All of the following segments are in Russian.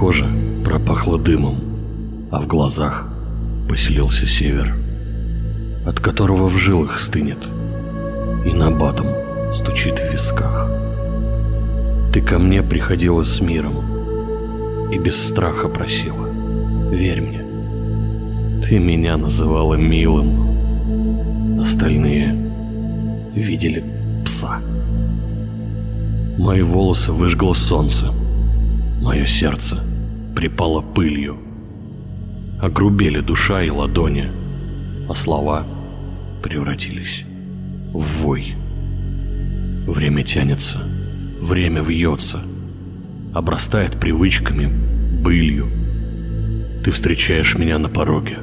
Моя кожа пропахла дымом, а в глазах поселился север, от которого в жилах стынет и на батом стучит в висках. Ты ко мне приходила с миром и без страха просила, верь мне. Ты меня называла милым, остальные видели пса. Мои волосы выжгло солнце, мое сердце припало пылью. Огрубели душа и ладони, а слова превратились в вой. Время тянется, время вьется, обрастает привычками, былью. Ты встречаешь меня на пороге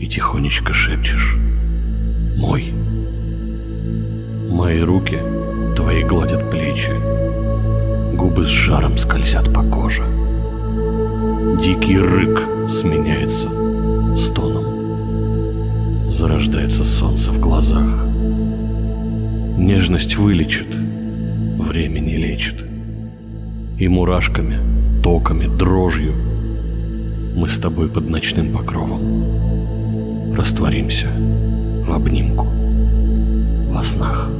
и тихонечко шепчешь «Мой». Мои руки твои гладят плечи, губы с жаром скользят по коже. Дикий рык сменяется стоном. Зарождается солнце в глазах. Нежность вылечит, время не лечит. И мурашками, токами, дрожью мы с тобой под ночным покровом растворимся в обнимку во снах.